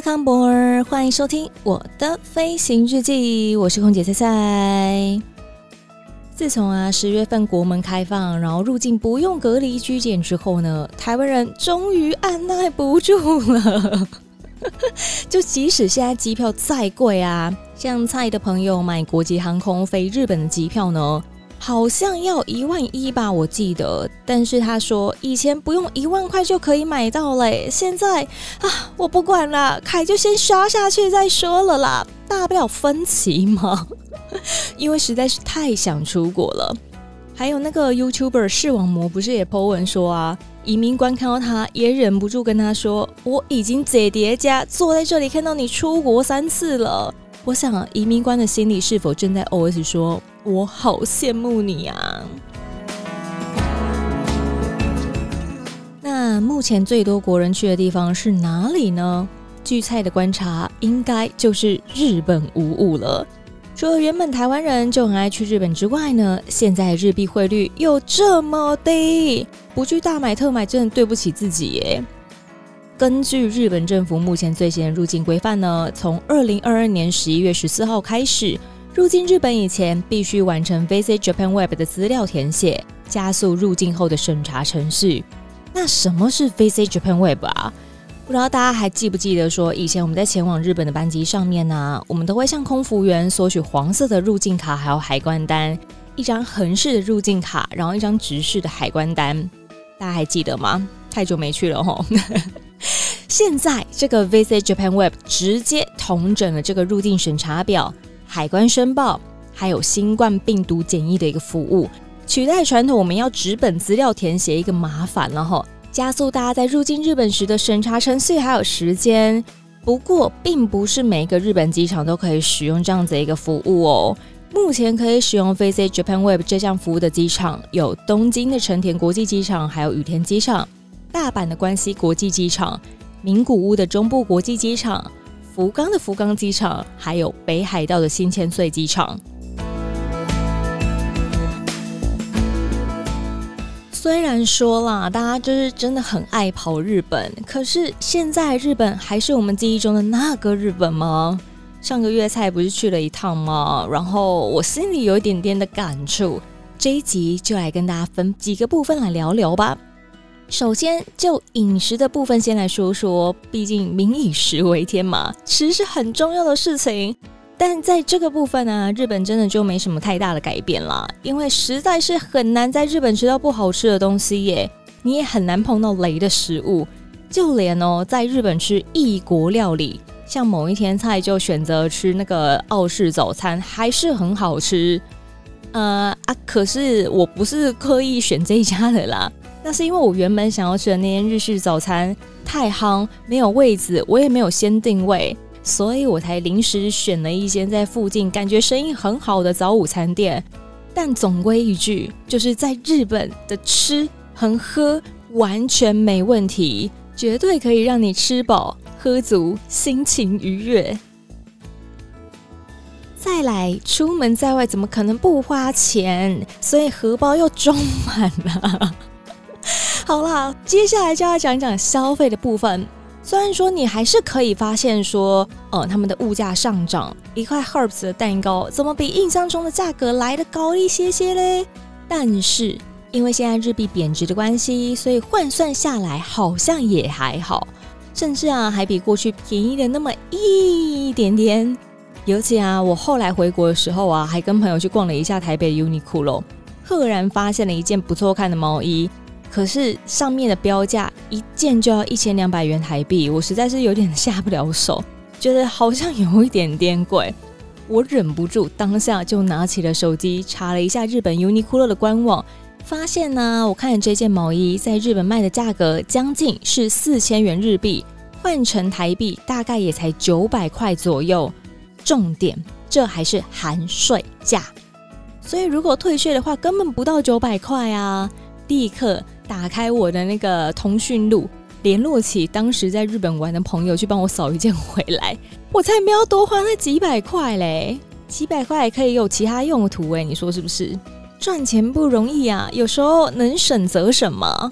欢迎收听我的飞行日记，我是空姐菜菜。自从啊十月份国门开放，然后入境不用隔离居检之后呢，台湾人终于按捺不住了。就即使现在机票再贵啊，像菜的朋友买国际航空飞日本的机票呢，好像要一万一吧，我记得。但是他说以前不用一万块就可以买到嘞，现在啊，我不管了，凯就先刷下去再说了啦，大不了分期嘛。因为实在是太想出国了。还有那个 YouTuber 视网膜不是也 po 文说啊，移民官看到他也忍不住跟他说，我已经在叠加坐在这里看到你出国三次了。我想移民官的心里是否正在 OS 说。我好羡慕你啊！那目前最多国人去的地方是哪里呢？据菜的观察，应该就是日本无误了。除了原本台湾人就很爱去日本之外呢，现在日币汇率又这么低，不去大买特买真的对不起自己耶。根据日本政府目前最新的入境规范呢，从二零二二年十一月十四号开始。入境日本以前，必须完成 Visit Japan Web 的资料填写，加速入境后的审查程序。那什么是 Visit Japan Web 啊？不知道大家还记不记得说，以前我们在前往日本的班机上面呢、我们都会向空服员索取黄色的入境卡，还有海关单，一张横式的入境卡，然后一张直式的海关单。大家还记得吗？太久没去了吼。现在这个 Visit Japan Web 直接同整了这个入境审查表。海关申报，还有新冠病毒检疫的一个服务，取代传统我们要纸本资料填写一个麻烦了哈，加速大家在入境日本时的审查程序还有时间。不过，并不是每一个日本机场都可以使用这样子一个服务哦。目前可以使用 Visit Japan Web 这项服务的机场有东京的成田国际机场，还有羽田机场；大阪的关西国际机场；名古屋的中部国际机场。福冈的福冈机场，还有北海道的新千岁机场。虽然说啦，大家就是真的很爱跑日本，可是现在日本还是我们记忆中的那个日本吗？上个月菜不是去了一趟吗？然后我心里有一点点的感触，这一集就来跟大家分几个部分来聊聊吧。首先，就饮食的部分先来说说，毕竟民以食为天嘛，吃是很重要的事情。但在这个部分呢、啊，日本真的就没什么太大的改变啦，因为实在是很难在日本吃到不好吃的东西耶，你也很难碰到雷的食物。就连哦，在日本吃异国料理，像某一天菜就选择吃那个澳式早餐，还是很好吃。呃啊，可是我不是刻意选这一家的啦。那是因为我原本想要去的那间日式早餐太夯，没有位子，我也没有先定位，所以我才临时选了一间在附近感觉生意很好的早午餐店。但总归一句，就是在日本的吃和喝完全没问题，绝对可以让你吃饱喝足，心情愉悦。再来，出门在外怎么可能不花钱？所以荷包又装满了。好啦，接下来就要讲讲消费的部分。虽然说你还是可以发现说，呃，他们的物价上涨，一块 Herbs 的蛋糕怎么比印象中的价格来得高一些些嘞？但是因为现在日币贬值的关系，所以换算下来好像也还好，甚至啊还比过去便宜了那么一点点。尤其啊，我后来回国的时候啊，还跟朋友去逛了一下台北 Uniqlo，赫然发现了一件不错看的毛衣。可是上面的标价一件就要一千两百元台币，我实在是有点下不了手，觉得好像有一点点贵。我忍不住当下就拿起了手机查了一下日本 Uniqlo 的官网，发现呢，我看这件毛衣在日本卖的价格将近是四千元日币，换成台币大概也才九百块左右。重点，这还是含税价，所以如果退税的话，根本不到九百块啊！立刻打开我的那个通讯录，联络起当时在日本玩的朋友，去帮我扫一件回来。我才没有多花那几百块嘞，几百块可以有其他用途哎，你说是不是？赚钱不容易啊，有时候能省则省嘛。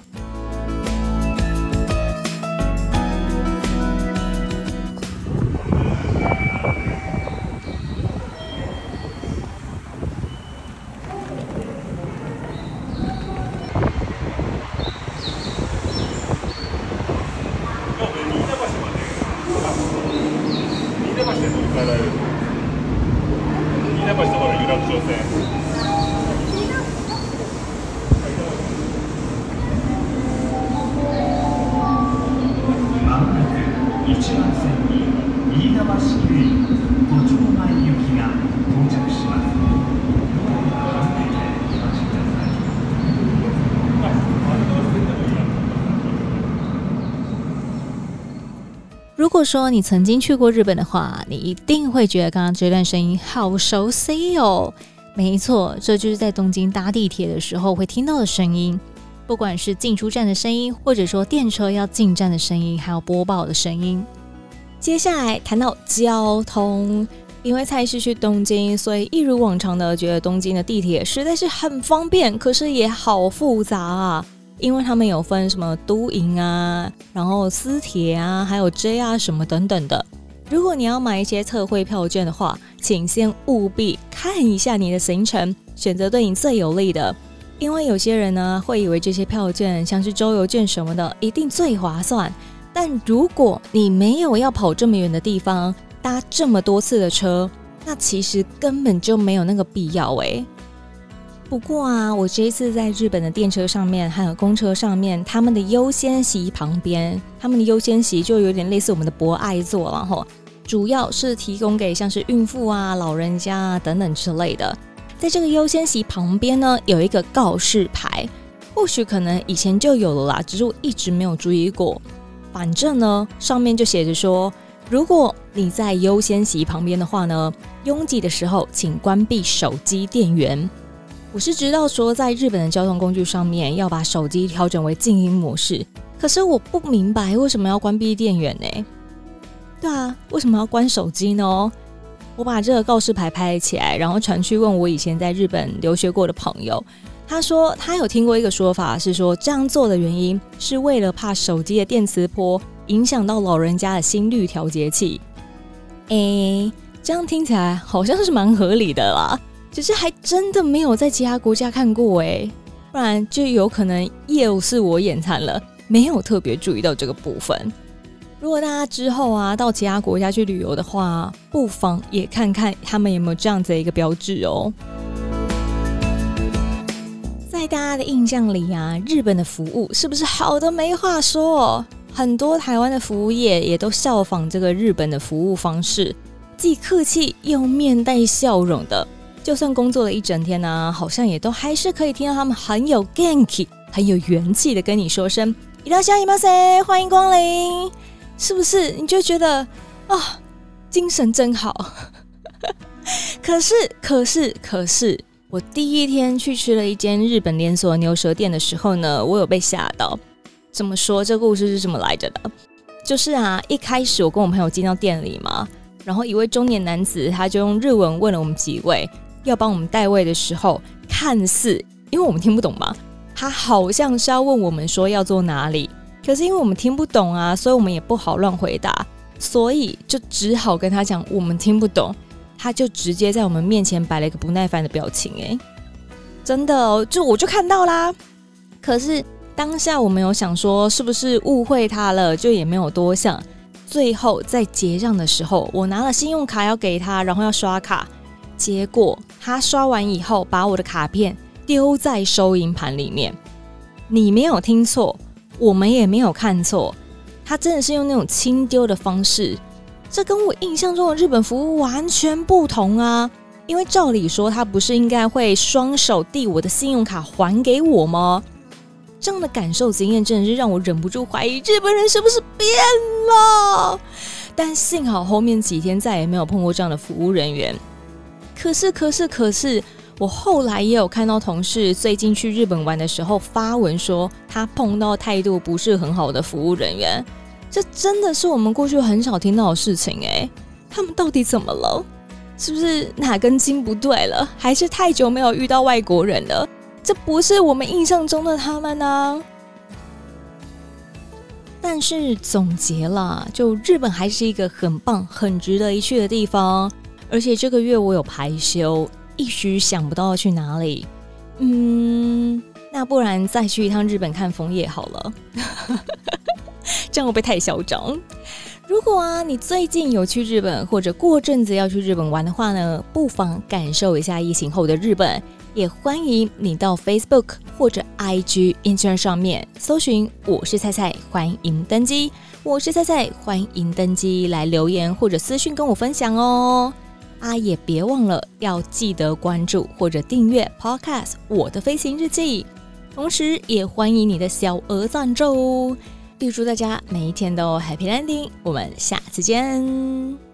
如果说你曾经去过日本的话，你一定会觉得刚刚这段声音好熟悉哦。没错，这就是在东京搭地铁的时候会听到的声音，不管是进出站的声音，或者说电车要进站的声音，还有播报的声音。接下来谈到交通，因为蔡氏去东京，所以一如往常的觉得东京的地铁实在是很方便，可是也好复杂啊。因为他们有分什么都营啊，然后私铁啊，还有 JR 什么等等的。如果你要买一些特惠票券的话，请先务必看一下你的行程，选择对你最有利的。因为有些人呢会以为这些票券像是周游券什么的，一定最划算。但如果你没有要跑这么远的地方，搭这么多次的车，那其实根本就没有那个必要诶。不过啊，我这一次在日本的电车上面，还有公车上面，他们的优先席旁边，他们的优先席就有点类似我们的博爱座了哈。主要是提供给像是孕妇啊、老人家啊等等之类的。在这个优先席旁边呢，有一个告示牌，或许可能以前就有了啦，只是我一直没有注意过。反正呢，上面就写着说，如果你在优先席旁边的话呢，拥挤的时候请关闭手机电源。我是知道说，在日本的交通工具上面要把手机调整为静音模式，可是我不明白为什么要关闭电源呢？对啊，为什么要关手机呢？我把这个告示牌拍起来，然后传去问我以前在日本留学过的朋友，他说他有听过一个说法，是说这样做的原因是为了怕手机的电磁波影响到老人家的心率调节器。诶，这样听起来好像是蛮合理的啦。只是还真的没有在其他国家看过哎，不然就有可能又是我眼馋了，没有特别注意到这个部分。如果大家之后啊到其他国家去旅游的话，不妨也看看他们有没有这样子的一个标志哦。在大家的印象里啊，日本的服务是不是好的没话说？很多台湾的服务业也都效仿这个日本的服务方式，既客气又面带笑容的。就算工作了一整天呢、啊，好像也都还是可以听到他们很有元気、很有元气的跟你说声“いらっしゃいませ”，欢迎光临， 是不是？你就觉得啊、精神真好。可是，可是，可是，我第一天去吃了一间日本连锁牛舌店的时候呢，我有被吓到。怎么说？这故事是这么来着的？就是啊，一开始我跟我朋友进到店里嘛，然后一位中年男子他就用日文问了我们几位。要帮我们带位的时候，看似因为我们听不懂嘛，他好像是要问我们说要坐哪里，可是因为我们听不懂啊，所以我们也不好乱回答，所以就只好跟他讲我们听不懂，他就直接在我们面前摆了一个不耐烦的表情，哎，真的哦，就我就看到啦，可是当下我没有想说是不是误会他了，就也没有多想，最后在结账的时候，我拿了信用卡要给他，然后要刷卡。结果他刷完以后，把我的卡片丢在收银盘里面。你没有听错，我们也没有看错，他真的是用那种轻丢的方式。这跟我印象中的日本服务完全不同啊！因为照理说他不是应该会双手递我的信用卡还给我吗？这样的感受经验真的是让我忍不住怀疑日本人是不是变了。但幸好后面几天再也没有碰过这样的服务人员。可是，可是，可是，我后来也有看到同事最近去日本玩的时候发文说，他碰到态度不是很好的服务人员。这真的是我们过去很少听到的事情诶，他们到底怎么了？是不是哪根筋不对了？还是太久没有遇到外国人了？这不是我们印象中的他们呢？但是总结了，就日本还是一个很棒、很值得一去的地方。而且这个月我有排休，一时想不到去哪里。嗯，那不然再去一趟日本看枫叶好了。这样会不会太嚣张？如果啊，你最近有去日本，或者过阵子要去日本玩的话呢，不妨感受一下疫情后的日本。也欢迎你到 Facebook 或者 IG、Instagram 上面搜寻“我是菜菜”，欢迎登机。我是菜菜，欢迎登机来留言或者私讯跟我分享哦。啊，也别忘了要记得关注或者订阅 Podcast《我的飞行日记》，同时也欢迎你的小额赞助。预祝大家每一天都 Happy Landing，我们下次见。